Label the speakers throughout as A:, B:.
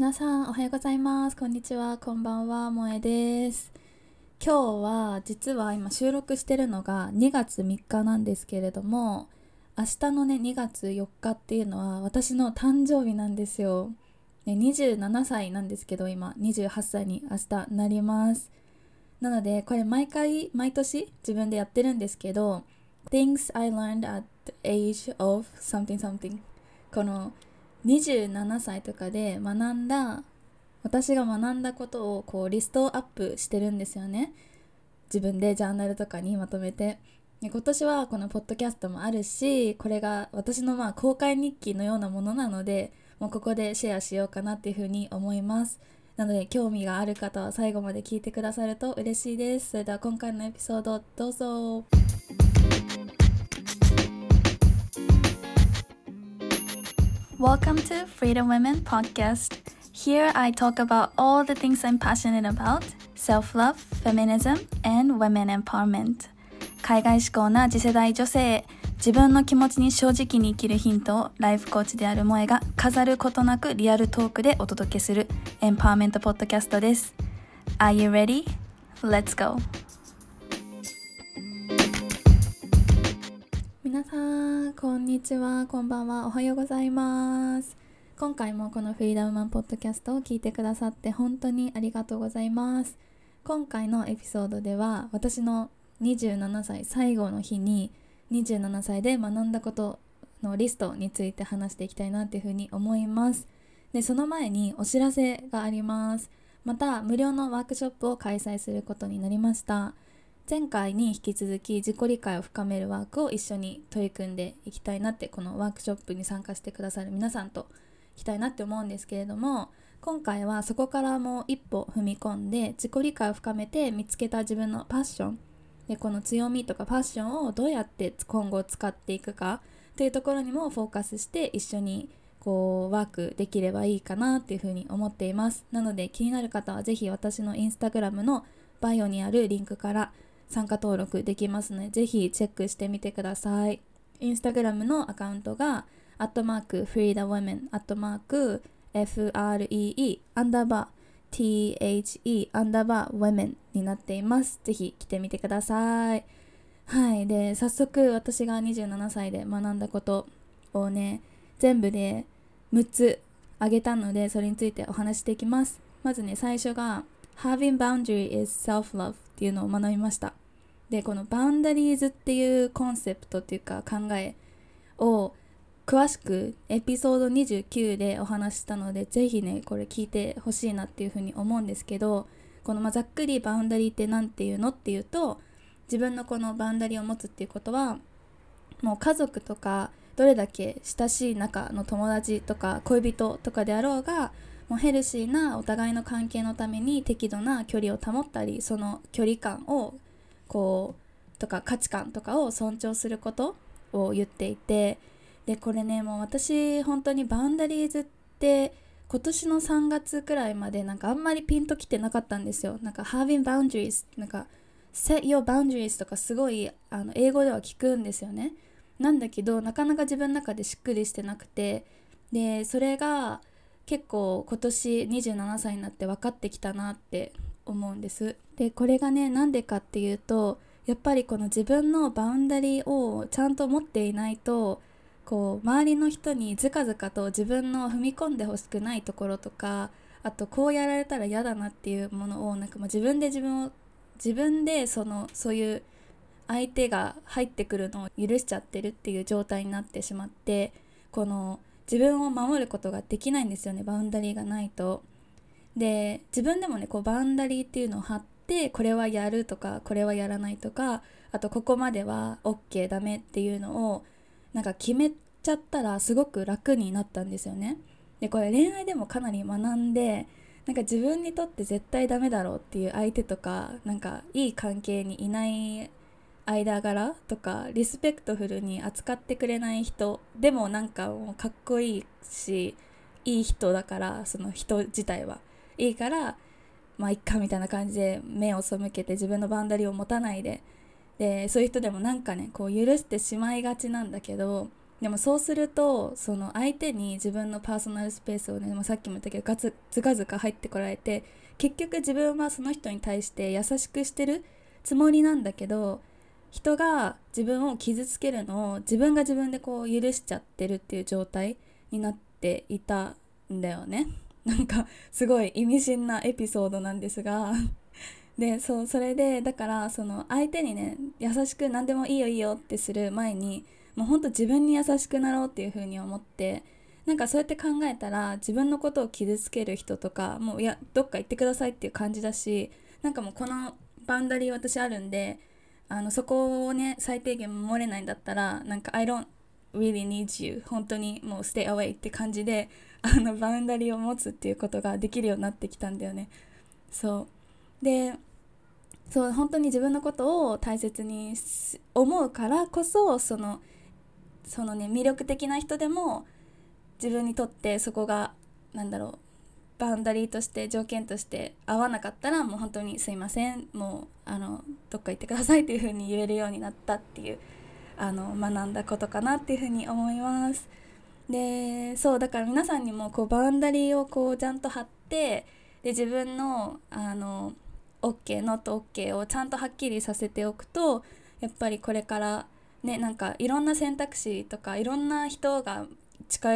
A: 皆さんおはようございます。こんにちは。こんばんは。萌えです。今日は実は今収録してるのが2月3日なんですけれども明日のね2月4日っていうのは私の誕生日なんですよ、ね、27歳なんですけど今28歳に明日なります。なのでこれ毎回毎年自分でやってるんですけど Things I learned at the age of something something この27歳とかで学んだ私が学んだことをこうリストアップしてるんですよね。自分でジャーナルとかにまとめて。今年はこのポッドキャストもあるしこれが私のまあ公開日記のようなものなのでもうここでシェアしようかなっていうふうに思います。なので興味がある方は最後まで聞いてくださると嬉しいです。それでは今回のエピソードどうぞ。Welcome to Freedom Women Podcast. Here I talk about all the things I'm passionate about self love, feminism, and women empowerment. 海外志向な次世代女性自分の気持ちに正直に生きるヒントをライフコーチである萌えが飾ることなくリアルトークでお届けするエンパワーメントポッドキャストです。Are you ready? Let's go! 皆さんこんにちはこんばんはおはようございます。今回もこのフリーダムマンポッドキャストを聞いてくださって本当にありがとうございます。今回のエピソードでは私の27歳最後の日に27歳で学んだことのリストについて話していきたいなっていうふうに思います。でその前にお知らせがあります。また無料のワークショップを開催することになりました。前回に引き続き自己理解を深めるワークを一緒に取り組んでいきたいなってこのワークショップに参加してくださる皆さんといきたいなって思うんですけれども今回はそこからもう一歩踏み込んで自己理解を深めて見つけた自分のパッションでこの強みとかパッションをどうやって今後使っていくかというところにもフォーカスして一緒にこうワークできればいいかなっていうふうに思っています。なので気になる方は是非私のインスタグラムのバイオにあるリンクから参加登録できますので、ぜひチェックしてみてください。インスタグラムのアカウントが、アットマーク、フリーダウェメン、アットマーク、FREE、アンダーバー、THE、アンダーバー、ウェメンになっています。ぜひ来てみてください。はい。で、早速私が27歳で学んだことをね、全部で6つあげたので、それについてお話していきます。まずね、最初が、Having boundary is self-love っていうのを学びました。でこの boundaries っていうコンセプトっていうか考えを詳しくエピソード29でお話したのでぜひねこれ聞いてほしいなっていうふうに思うんですけどこのまざっくり boundary って何ていうのっていうと自分のこの boundary を持つっていうことはもう家族とかどれだけ親しい仲の友達とか恋人とかであろうがもうヘルシーなお互いの関係のために適度な距離を保ったりその距離感をこうとか価値観とかを尊重することを言っていてでこれねもう私本当にバウンダリーズって今年の3月くらいまでなんかあんまりピンときてなかったんですよ。なんか having boundaries なんか set your boundaries とかすごいあの英語では聞くんですよね。なんだけどなかなか自分の中でしっくりしてなくてでそれが結構今年27歳になって分かってきたなって思うんです。でこれがねなんでかっていうとやっぱりこの自分のバウンダリーをちゃんと持っていないとこう周りの人にずかずかと自分の踏み込んでほしくないところとかあとこうやられたら嫌だなっていうものをなんかもう自分で自分を自分でそのそういう相手が入ってくるのを許しちゃってるっていう状態になってしまってこの自分を守ることができないんですよねバウンダリーがないと。で自分でもねこうバウンダリーっていうのを張ってこれはやるとかこれはやらないとかあとここまでは OK ダメっていうのをなんか決めちゃったらすごく楽になったんですよね。でこれ恋愛でもかなり学んでなんか自分にとって絶対ダメだろうっていう相手とかなんかいい関係にいない間柄とかリスペクトフルに扱ってくれない人でもなんかもうかっこいいしいい人だからその人自体はいいからまあいっかみたいな感じで目を背けて自分のバンダリを持たないででそういう人でもなんかねこう許してしまいがちなんだけどでもそうするとその相手に自分のパーソナルスペースをねもうさっきも言ったけどガツズカズカ入ってこられて結局自分はその人に対して優しくしてるつもりなんだけど人が自分を傷つけるのを自分が自分でこう許しちゃってるっていう状態になっていたんだよね。なんかすごい意味深なエピソードなんですが。でそうそれでだからその相手にね優しく何でもいいよいいよってする前にもうほんと自分に優しくなろうっていう風に思ってなんかそうやって考えたら自分のことを傷つける人とかもういやどっか行ってくださいっていう感じだしなんかもうこのバンダリー私あるんであのそこをね最低限守れないんだったらなんか I don't really need you 本当にもう stay away って感じであのバウンダリーを持つっていうことができるようになってきたんだよねそうでそう本当に自分のことを大切に思うからこそそのそのね魅力的な人でも自分にとってそこが何だろうバウンダリーとして条件として合わなかったらもう本当にすいませんもうあのどっか行ってくださいっていう風に言えるようになったっていうあの学んだことかなっていう風に思います。でそうだから皆さんにもこうバウンダリーをこうちゃんと張ってで自分のあの OK ノット OK をちゃんとはっきりさせておくとやっぱりこれからねなんかいろんな選択肢とかいろんな人が近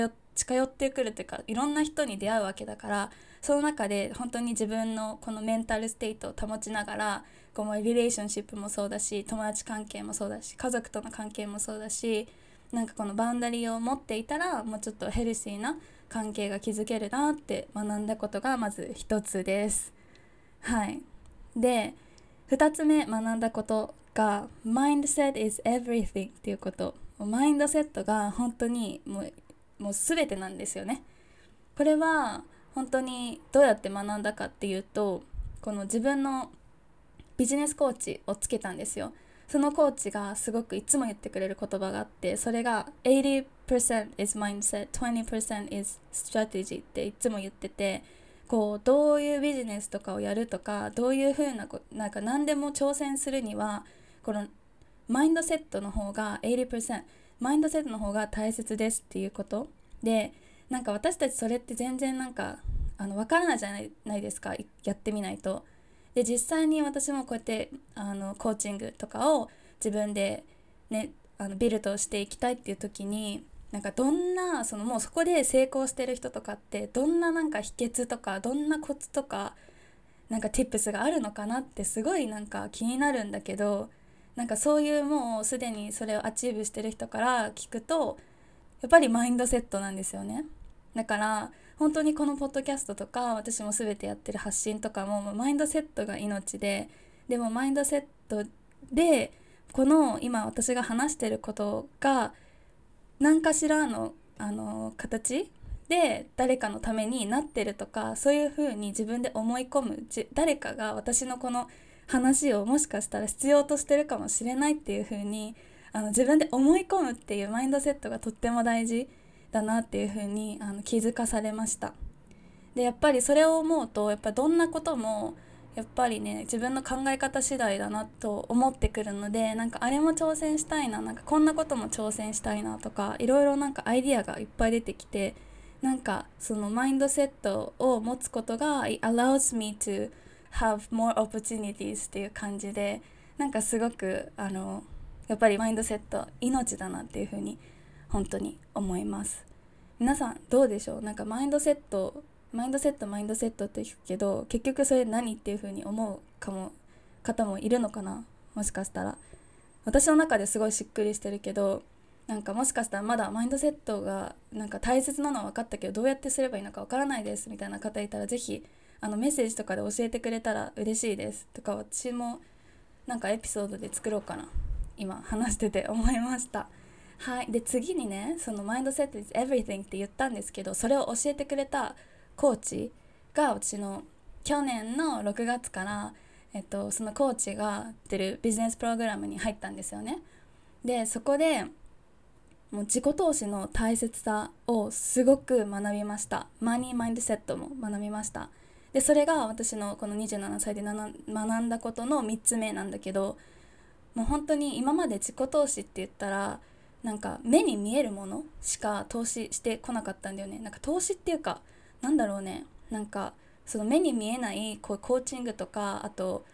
A: 寄ってくるというかいろんな人に出会うわけだからその中で本当に自分のこのメンタルステートを保ちながらこうリレーションシップもそうだし友達関係もそうだし家族との関係もそうだしなんかこのバンダリーを持っていたらもうちょっとヘルシーな関係が築けるなって学んだことがまず一つです。はい。で2つ目学んだことが mindset is everything っていうこと。マインドセットが本当にもうもう全てなんですよね。これは本当にどうやって学んだかっていうとこの自分のビジネスコーチをつけたんですよ。そのコーチがすごくいつも言ってくれる言葉があってそれが80% is mindset 20% is strategy っていつも言っててこうどういうビジネスとかをやるとかどういうふうななんか何でも挑戦するにはこのマインドセットの方が80%マインドセットの方が大切ですっていうことでなんか私たちそれって全然なんかあの分からないじゃないですかやってみないと。で実際に私もこうやってあのコーチングとかを自分でねあのビルドしていきたいっていう時になんかどんなそのもうそこで成功してる人とかってどんななんか秘訣とかどんなコツとかなんか tips があるのかなってすごいなんか気になるんだけどなんかそういうもうすでにそれを achieve してる人から聞くとやっぱりマインドセットなんですよね。だから本当にこのポッドキャストとか私も全てやってる発信とかもマインドセットが命ででもマインドセットでこの今私が話してることが何かしらのあの形で誰かのためになってるとかそういうふうに自分で思い込む誰かが私のこの話をもしかしたら必要としてるかもしれないっていう風にあの自分で思い込むっていうマインドセットがとっても大事。だなっていう風にあに気づかされました。でやっぱりそれを思うとやっぱどんなこともやっぱりね自分の考え方次第だなと思ってくるのでなんかあれも挑戦したいななんかこんなことも挑戦したいなとかいろいろなんかアイディアがいっぱい出てきてなんかそのマインドセットを持つことが It allows me to have more opportunities っていう感じでなんかすごくあのやっぱりマインドセット命だなっていうふうに本当に思います。皆さんどうでしょう？なんかマインドセットマインドセットマインドセットって聞くけど結局それ何っていうふうに思うかも方もいるのかな？もしかしたら。私の中ですごいしっくりしてるけどなんかもしかしたらまだマインドセットがなんか大切なのは分かったけどどうやってすればいいのか分からないですみたいな方いたら是非あのメッセージとかで教えてくれたら嬉しいです。とか私もなんかエピソードで作ろうかな。今話してて思いました。はいで次にねそのマインドセット is everything って言ったんですけどそれを教えてくれたコーチがうちの去年の6月からえっと、そのコーチが出るビジネスプログラムに入ったんですよね。でそこでもう自己投資の大切さをすごく学びました。マニーマインドセットも学びました。でそれが私のこの27歳で学んだことの3つ目なんだけどもう本当に今まで自己投資って言ったらなんか目に見えるものしか投資してこなかったんだよねなんか投資っていうかなんだろうねなんかその目に見えないこうコーチングとかあと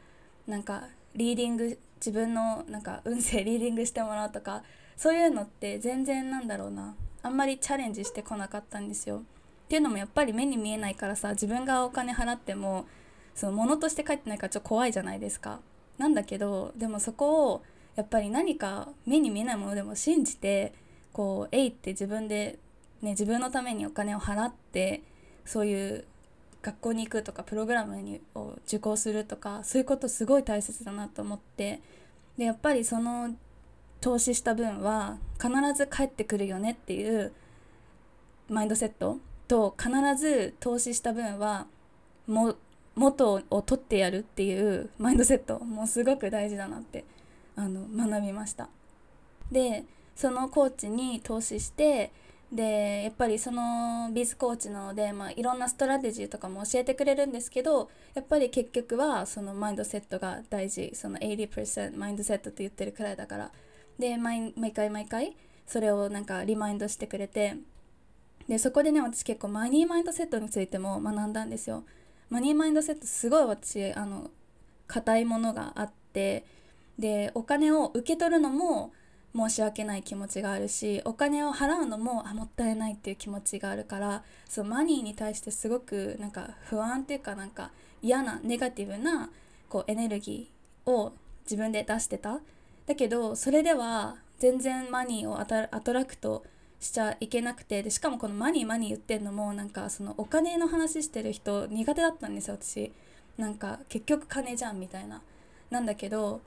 A: なんかリーディング自分のなんか運勢 リーディングしてもらうとかそういうのって全然なんだろうなあんまりチャレンジしてこなかったんですよ。っていうのもやっぱり目に見えないからさ自分がお金払ってもその物として帰ってないからちょっと怖いじゃないですか。なんだけどでもそこをやっぱり何か目に見えないものでも信じてこう「えい」って自分で、ね、自分のためにお金を払ってそういう学校に行くとかプログラムにを受講するとかそういうことすごい大切だなと思ってでやっぱりその投資した分は必ず返ってくるよねっていうマインドセットと必ず投資した分はも元を取ってやるっていうマインドセットもうすごく大事だなってあの学びました。でそのコーチに投資してでやっぱりそのビズコーチなので、まあ、いろんな strategy とかも教えてくれるんですけどやっぱり結局はそのマインドセットが大事。その80%マインドセットって言ってるくらいだから。で毎回毎回それをなんか remind してくれて。でそこでね私結構 money mindset についても学んだんですよ。 money mindset すごい私あの硬いものがあってでお金を受け取るのも申し訳ない気持ちがあるしお金を払うのもあもったいないっていう気持ちがあるからそうマニーに対してすごくなんか不安っていうかなんか嫌なネガティブなこうエネルギーを自分で出してた。だけどそれでは全然マニーをアトラクトしちゃいけなくてでしかもこのマニーマニー言ってんのもなんかそのお金の話してる人苦手だったんですよ私。なんか結局金じゃんみたいな。なんだけど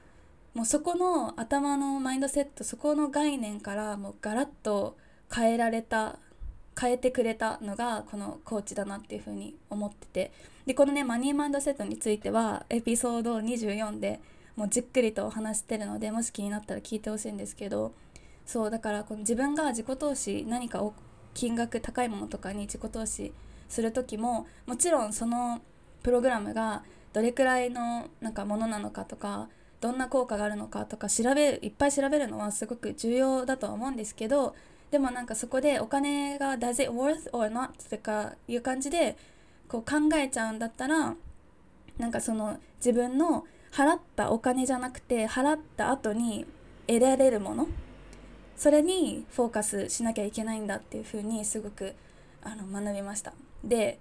A: もうそこの頭のマインドセットそこの概念からもうガラッと変えられた変えてくれたのがこのコーチだなっていうふうに思ってて。でこのねマニーマインドセットについてはエピソード24でもうじっくりと話してるのでもし気になったら聞いてほしいんですけど。そうだからこの自分が自己投資何かを金額高いものとかに自己投資する時ももちろんそのプログラムがどれくらいのなんかものなのかとかどんな効果があるのかとか調べいっぱい調べるのはすごく重要だとは思うんですけどでもなんかそこでお金が does it worth or not とかいう感じでこう考えちゃうんだったらなんかその自分の払ったお金じゃなくて払った後に得られるものそれにフォーカスしなきゃいけないんだっていうふうにすごくあの学びました。で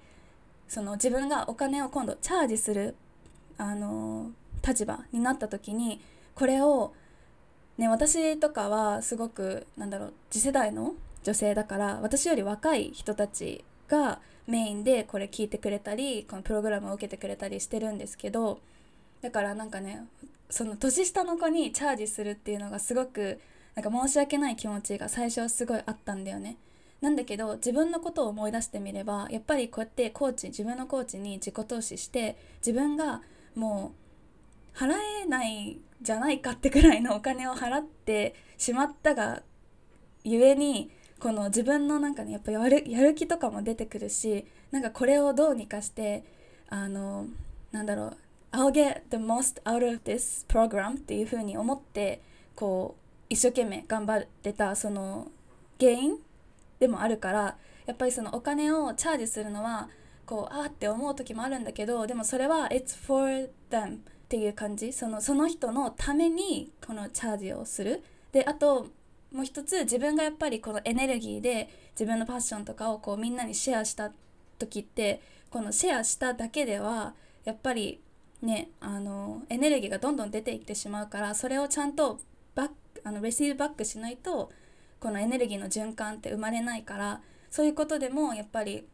A: その自分がお金を今度チャージするあの立場になった時にこれをね私とかはすごくなんだろう次世代の女性だから私より若い人たちがメインでこれ聞いてくれたりこのプログラムを受けてくれたりしてるんですけどだからなんかねその年下の子にチャージするっていうのがすごくなんか申し訳ない気持ちが最初すごいあったんだよね。なんだけど自分のことを思い出してみればやっぱりこうやってコーチ自分のコーチに自己投資して自分がもう払えないじゃないかってくらいのお金を払ってしまったがゆえにこの自分のなんかねやっぱやるやる気とかも出てくるしなんかこれをどうにかしてあのなんだろう I'll get the most out of this program っていう風に思ってこう一生懸命頑張ってたその原因でもあるからやっぱりそのお金をチャージするのはこうああって思う時もあるんだけどでもそれは It's for them っていう感じ？そのその人のためにこのチャージをする？であともう一つ自分がやっぱりこのエネルギーで自分のパッションとかをこうみんなにシェアした時ってこのシェアしただけではやっぱりねあのエネルギーがどんどん出ていってしまうからそれをちゃんとバックあのレシーブバックしないとこのエネルギーの循環って生まれないからそういうことでもやっぱり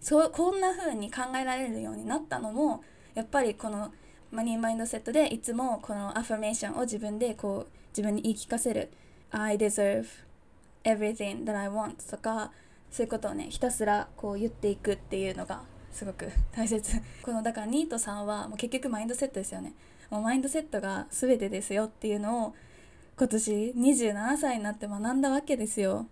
A: そうこんな風に考えられるようになったのもやっぱりこのマニーマインドセットでいつもこのアファメーションを自分でこう自分に言い聞かせる。I deserve everything that I want とかそういうことをねひたすらこう言っていくっていうのがすごく大切。このだからニートさんはもう結局マインドセットですよね。もうマインドセットが全てですよっていうのを今年27歳になって学んだわけですよ。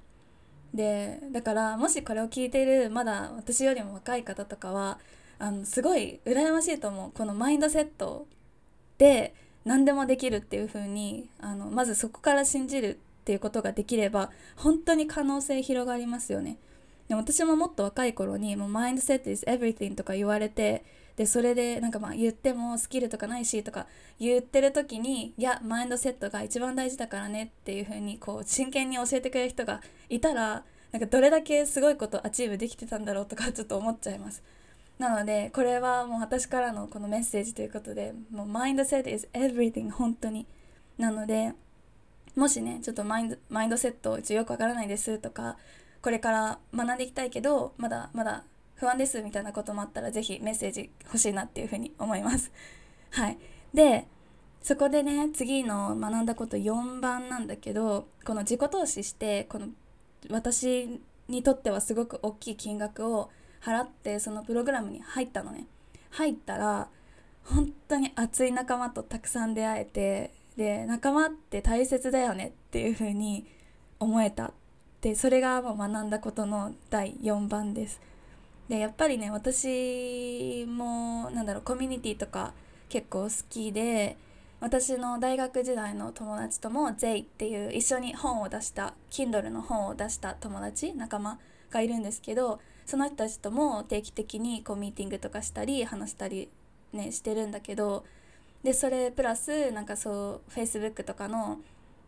A: でだからもしこれを聞いているまだ私よりも若い方とかはあのすごい羨ましいと思う。このマインドセットで何でもできるっていう風にあにまずそこから信じるっていうことができれば本当に可能性広がりますよね。でも私ももっと若い頃にもうマインドセット is everything とか言われてでそれでなんかまあ言ってもスキルとかないしとか言ってる時にいやマインドセットが一番大事だからねっていう風にこう真剣に教えてくれる人がいたらなんかどれだけすごいこと achieve できてたんだろうとかちょっと思っちゃいます。なのでこれはもう私からのこのメッセージということでもうマインドセット is everything 本当になのでもしねちょっとマインドマインドセット一応よくわからないですとかこれから学んでいきたいけどまだまだ不安ですみたいなこともあったら是非メッセージ欲しいなっていうふうに思います。はい、でそこでね次の学んだこと4番なんだけどこの自己投資してこの私にとってはすごく大きい金額を払ってそのプログラムに入ったのね。入ったら本当に熱い仲間とたくさん出会えてで仲間って大切だよねっていう風に思えたでそれがもう学んだことの第4番です。でやっぱりね私もなんだろうコミュニティとか結構好きで私の大学時代の友達とも J っていう一緒に本を出した Kindle の本を出した友達仲間がいるんですけどその人たちとも定期的にこうミーティングとかしたり話したりねしてるんだけどでそれプラスなんかそう Facebook とかの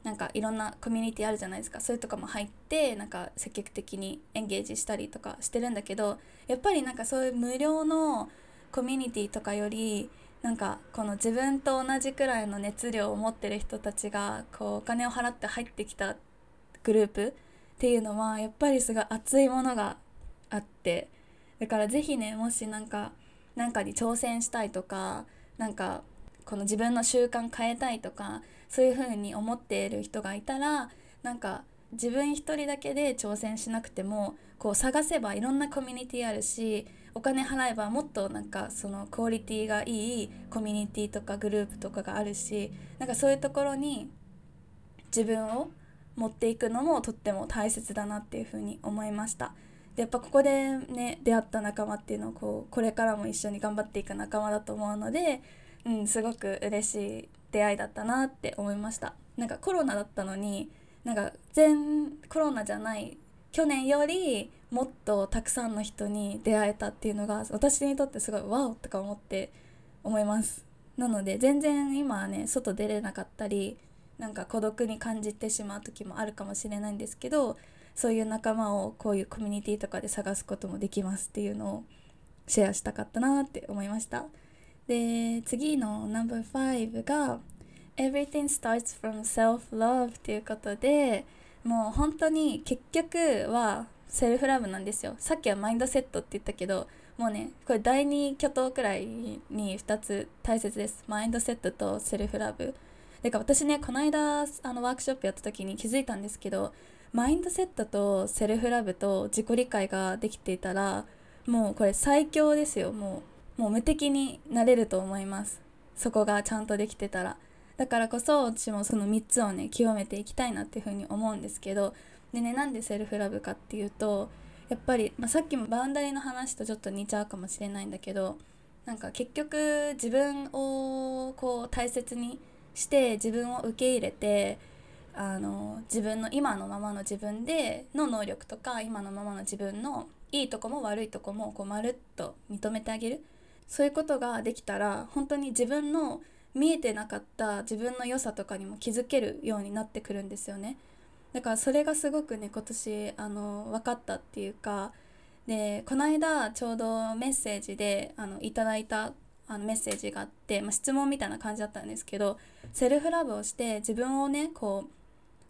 A: なんかいろんなコミュニティあるじゃないですか。そういうとかも入ってなんか積極的にエンゲージしたりとかしてるんだけどやっぱりなんかそういう無料のコミュニティとかよりなんかこの自分と同じくらいの熱量を持ってる人たちがこうお金を払って入ってきたグループっていうのはやっぱりすごい熱いものがあってだから是非ねもしなんかなんかに挑戦したいとかなんかこの自分の習慣変えたいとかそういう風に思っている人がいたらなんか自分一人だけで挑戦しなくてもこう探せばいろんなコミュニティあるしお金払えばもっとなんかそのクオリティがいいコミュニティとかグループとかがあるしなんかそういうところに自分を持っていくのもとっても大切だなっていうふうに思いました。でやっぱここでね出会った仲間っていうのをこうこれからも一緒に頑張っていく仲間だと思うので、うん、すごく嬉しい出会いだったなって思いました。なんかコロナだったのになんか全コロナじゃない去年よりもっとたくさんの人に出会えたっていうのが私にとってすごいワオとか思って思います。なので全然今はね外出れなかったりなんか孤独に感じてしまう時もあるかもしれないんですけどそういう仲間をこういうコミュニティとかで探すこともできますっていうのをシェアしたかったなって思いました。で次の No.5 が Everything starts from self-love ということでもう本当に結局はセルフラブなんですよ。さっきはマインドセットって言ったけどもうねこれ第2巨頭くらいに2つ大切です。マインドセットとセルフラブ。でか私ねこの間あのワークショップやった時に気づいたんですけどマインドセットとセルフラブと自己理解ができていたらもうこれ最強ですよ。もうもう無敵になれると思います。そこがちゃんとできてたら。だからこそ私もその3つをね極めていきたいなっていうふうに思うんですけど。でねなんでセルフラブかっていうとやっぱり、まあ、さっきもバウンダリーの話とちょっと似ちゃうかもしれないんだけどなんか結局自分をこう大切にして自分を受け入れてあの自分の今のままの自分での能力とか今のままの自分のいいとこも悪いとこもこうまるっと認めてあげる。そういうことができたら本当に自分の見えてなかった自分の良さとかにも気づけるようになってくるんですよね。だからそれがすごくね今年あの分かったっていうかでこの間ちょうどメッセージであのいただいたあのメッセージがあって、まあ、質問みたいな感じだったんですけどセルフラブをして自分をねこう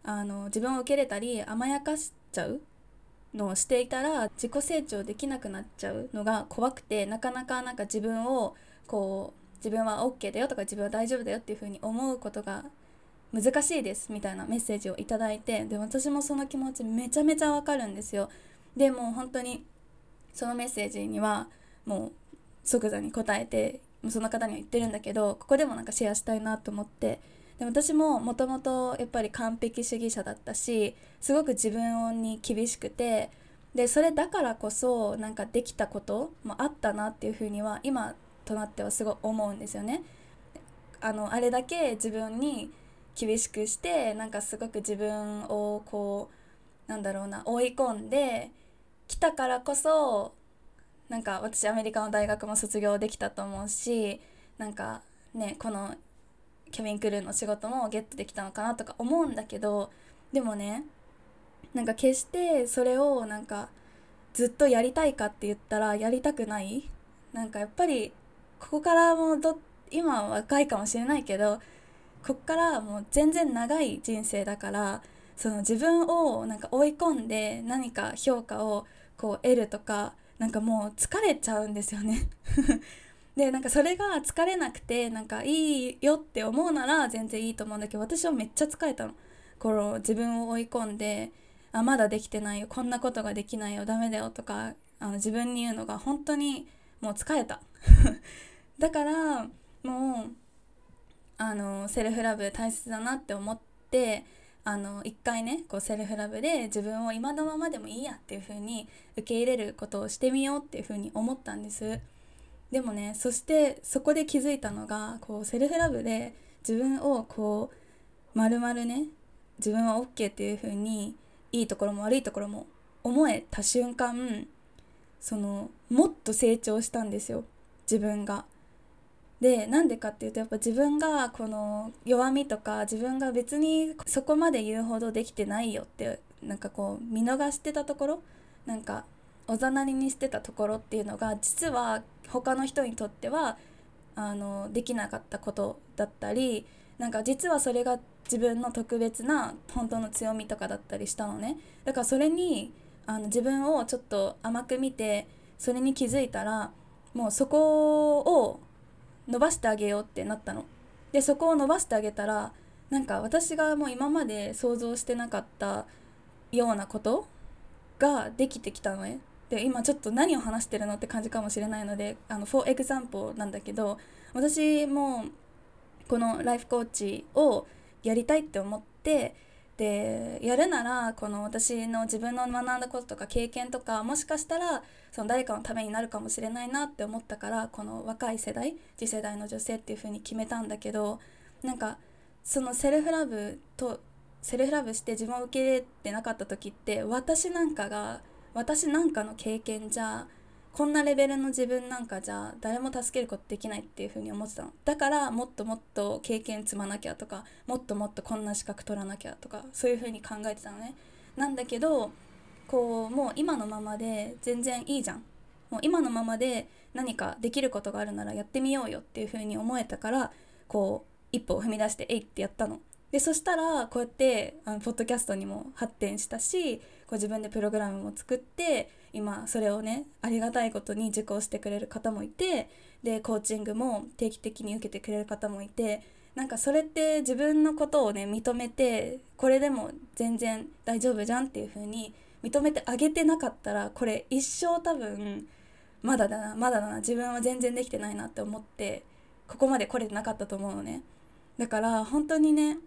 A: あの自分を受け入れたり甘やかしちゃうのをしていたら自己成長できなくなっちゃうのが怖くてなかなかなんか自分をこう自分は OK だよとか自分は大丈夫だよっていうふうに思うことが難しいですみたいなメッセージを頂いてで私もその気持ちめちゃめちゃわかるんですよ。でもう本当にそのメッセージにはもう即座に答えてその方には言ってるんだけどここでもなんかシェアしたいなと思ってで私ももともとやっぱり完璧主義者だったしすごく自分に厳しくてでそれだからこそなんかできたこともあったなっていうふうには今となってはすごい思うんですよね。あのあれだけ自分に厳しくしてなんかすごく自分をこうなんだろうな追い込んできたからこそなんか私アメリカの大学も卒業できたと思うしなんかねこのケビン・クルーの仕事もゲットできたのかなとか思うんだけどでもねなんか決してそれをなんかずっとやりたいかって言ったらやりたくない。なんかやっぱりここからもうど今は若いかもしれないけどこっからもう全然長い人生だからその自分をなんか追い込んで何か評価をこう得るとかなんかもう疲れちゃうんですよね。でなんかそれが疲れなくてなんかいいよって思うなら全然いいと思うんだけど私はめっちゃ疲れたの。この自分を追い込んであまだできてないよこんなことができないよダメだよとかあの自分に言うのが本当にもう疲れた だからもうあのセルフラブ大切だなって思ってあの一回ねこうセルフラブで自分を今のままでもいいやっていう風に受け入れることをしてみようっていう風に思ったんですでもねそしてそこで気づいたのがこうセルフラブで自分をこう丸々ね自分は OK っていう風にいいところも悪いところも思えた瞬間そのもっと成長したんですよ自分が。でなんでかっていうとやっぱ自分がこの弱みとか自分が別にそこまで言うほどできてないよってなんかこう見逃してたところなんかおざなりにしてたところっていうのが実は他の人にとってはあのできなかったことだったりなんか実はそれが自分の特別な本当の強みとかだったりしたのねだからそれにあの自分をちょっと甘く見てそれに気づいたらもうそこを伸ばしてあげようってなったの。でそこを伸ばしてあげたらなんか私がもう今まで想像してなかったようなことができてきたのね。で今ちょっと何を話してるのって感じかもしれないのであの for example なんだけど私もこのライフコーチをやりたいって思ってでやるならこの私の自分の学んだこととか経験とかもしかしたらその誰かのためになるかもしれないなって思ったからこの若い世代次世代の女性っていう風に決めたんだけどなんかそのセルフラブとセルフラブして自分を受け入れてなかった時って私なんかが私なんかの経験じゃこんなレベルの自分なんかじゃ誰も助けることできないっていう風に思ってたの。だからもっともっと経験積まなきゃとかもっともっとこんな資格取らなきゃとかそういう風に考えてたのね。なんだけどこうもう今のままで全然いいじゃん。もう今のままで何かできることがあるならやってみようよっていう風に思えたからこう一歩を踏み出してえいってやったの。でそしたらこうやってあのポッドキャストにも発展したしこう自分でプログラムも作って今それをねありがたいことに受講してくれる方もいてでコーチングも定期的に受けてくれる方もいてなんかそれって自分のことをね認めてこれでも全然大丈夫じゃんっていう風に認めてあげてなかったらこれ一生多分まだだなまだだな自分は全然できてないなって思ってここまで来れてなかったと思うのね。だから本当にね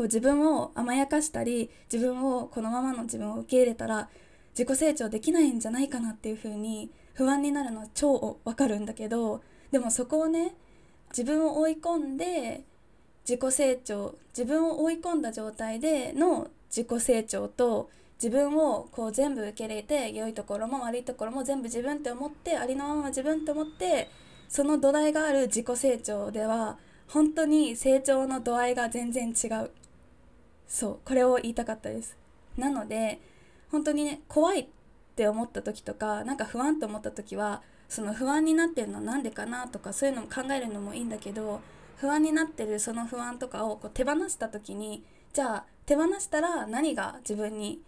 A: こう自分を甘やかしたり自分をこのままの自分を受け入れたら自己成長できないんじゃないかなっていう風に不安になるのは超わかるんだけどでもそこをね自分を追い込んで自己成長自分を追い込んだ状態での自己成長と自分をこう全部受け入れて良いところも悪いところも全部自分って思ってありのまま自分って思ってその土台がある自己成長では本当に成長の度合いが全然違う。そうこれを言いたかったです。なので本当にね怖いって思った時とかなんか不安と思った時はその不安になってるのは何でかなとかそういうのも考えるのもいいんだけど不安になってるその不安とかをこう手放した時にじゃあ手放したら何が自分に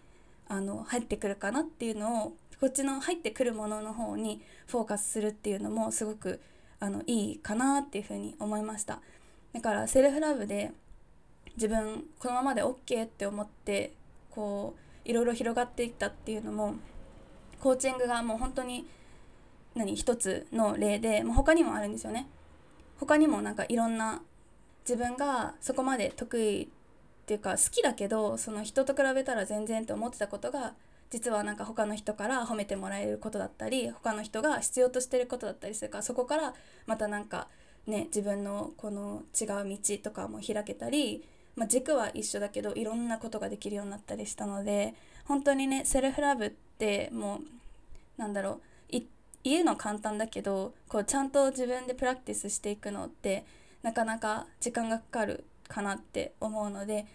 A: あの入ってくるかなっていうのをこっちの入ってくるものの方にフォーカスするっていうのもすごくあのいいかなっていうふうに思いました。だからセルフラブで自分このままで OK って思ってこういろいろ広がっていったっていうのもコーチングがもう本当に何一つの例で、まあ、他にもあるんですよね。他にもなんかいろんな自分がそこまで得意っていうか好きだけどその人と比べたら全然って思ってたことが実はなんか他の人から褒めてもらえることだったり他の人が必要としてることだったりするからそこからまたなんかね自分のこの違う道とかも開けたり
B: まあ、軸は一緒だけどいろんなことができるようになったりしたので本当にねセルフラブってもうなんだろう言うの簡単だけどこうちゃんと自分でプラクティスしていくのってなかなか時間がかかるかなって思うので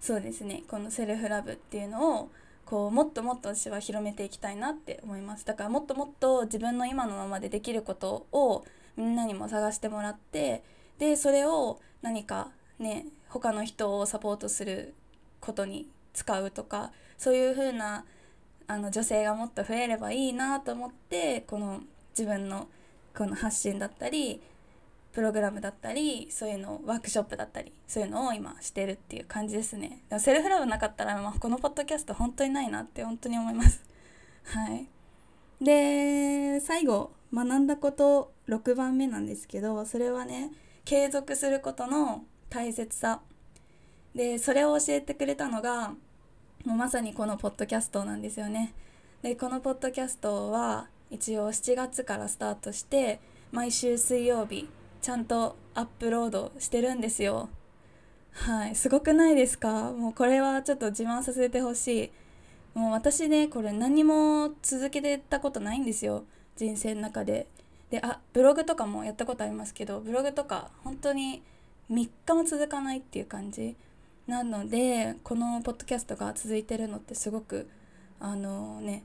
B: そうですねこのセルフラブっていうのをこうもっともっと私は広めていきたいなって思います。だからもっともっと自分の今のままでできることをみんなにも探してもらってでそれを何かね他の人をサポートすることに使うとかそういう風なあな女性がもっと増えればいいなと思ってこの自分のこの発信だったりプログラムだったりそういうのワークショップだったりそういうのを今してるっていう感じですね。でもセルフラブなかったら、まあ、このポッドキャスト本当にないなって本当に思います。はい。で最後学んだこと6番目なんですけどそれはね継続することの大切さ。でそれを教えてくれたのがもうまさにこのポッドキャストなんですよね。でこのポッドキャストは一応7月からスタートして毎週水曜日ちゃんとアップロードしてるんですよ。はい。すごくないですか？もうこれはちょっと自慢させてほしい。もう私ねこれ何も続けてたことないんですよ。人生の中で。であブログとかもやったことありますけどブログとか本当に3日も続かないっていう感じなのでこのポッドキャストが続いてるのってすごくあのね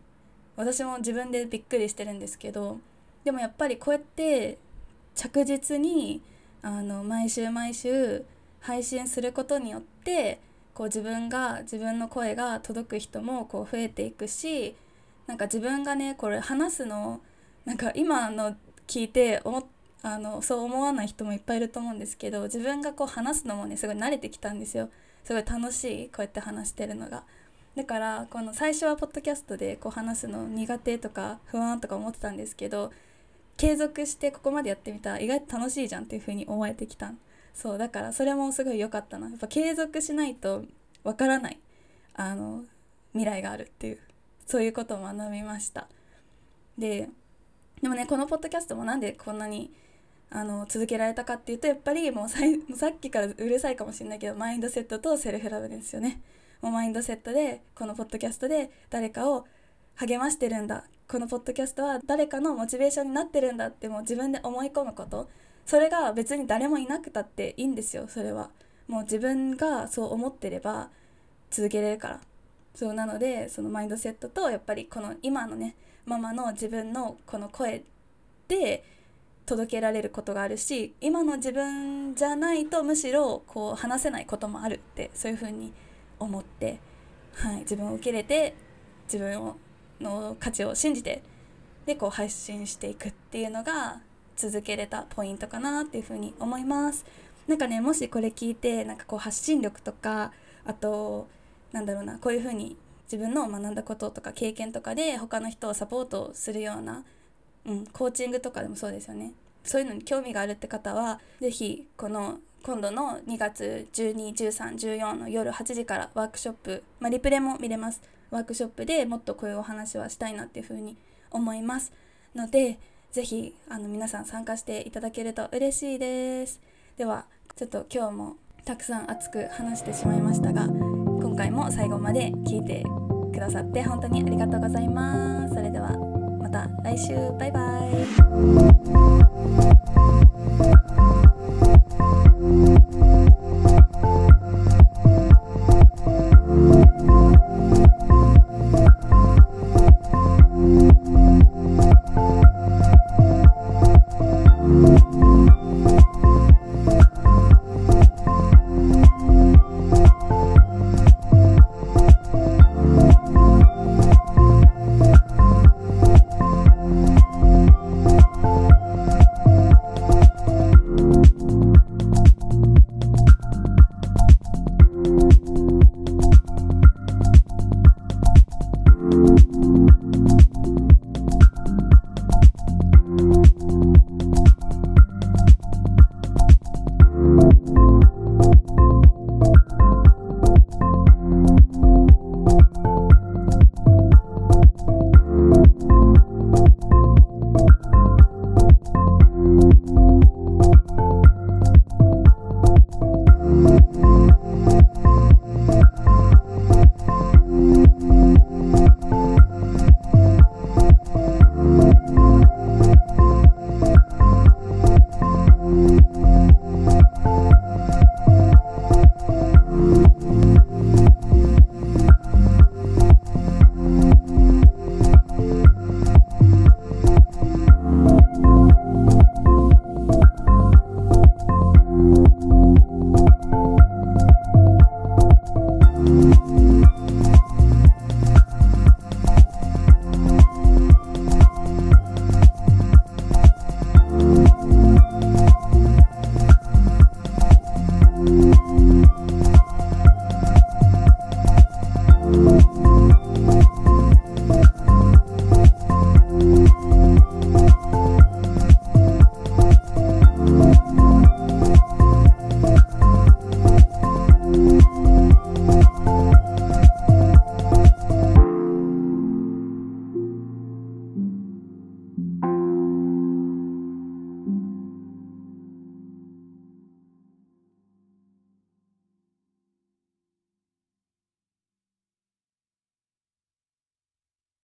B: 私も自分でびっくりしてるんですけどでもやっぱりこうやって着実にあの毎週毎週配信することによってこう自分が自分の声が届く人もこう増えていくしなんか自分がねこれ話すのなんか今の聞いて思っあのそう思わない人もいっぱいいると思うんですけど自分がこう話すのもねすごい慣れてきたんですよ。すごい楽しいこうやって話してるのが。だからこの最初はポッドキャストでこう話すの苦手とか不安とか思ってたんですけど継続してここまでやってみたら意外と楽しいじゃんっていう風に思えてきたそうだからそれもすごい良かったな。やっぱ継続しないとわからないあの未来があるっていうそういうことを学びました。ででもねこのポッドキャストもなんでこんなにあの続けられたかっていうとやっぱりもう さっきからうるさいかもしれないけどマインドセットとセルフラブですよね。もうマインドセットでこのポッドキャストで誰かを励ましてるんだ。このポッドキャストは誰かのモチベーションになってるんだってもう自分で思い込むこと。それが別に誰もいなくたっていいんですよそれは。もう自分がそう思ってれば続けれるから。そうなのでそのマインドセットとやっぱりこの今のねママの自分のこの声で届けられることがあるし今の自分じゃないとむしろこう話せないこともあるってそういうふうに思って、はい、自分を受け入れて自分をの価値を信じてでこう配信していくっていうのが続けれたポイントかなっていうふうに思います。なんかねもしこれ聞いてなんかこう発信力とかあとなんだろうなこういうふうに自分の学んだこととか経験とかで他の人をサポートするような、うん、コーチングとかでもそうですよね。そういうのに興味があるって方は是非この今度の2月121314の夜8時からワークショップ、まあ、リプレイも見れます。ワークショップでもっとこういうお話はしたいなっていうふうに思います。ので是非あの皆さん参加していただけると嬉しいです。ではちょっと今日もたくさん熱く話してしまいましたが今回も最後まで聞いてくださって本当にありがとうございます。た来週。バイバイ。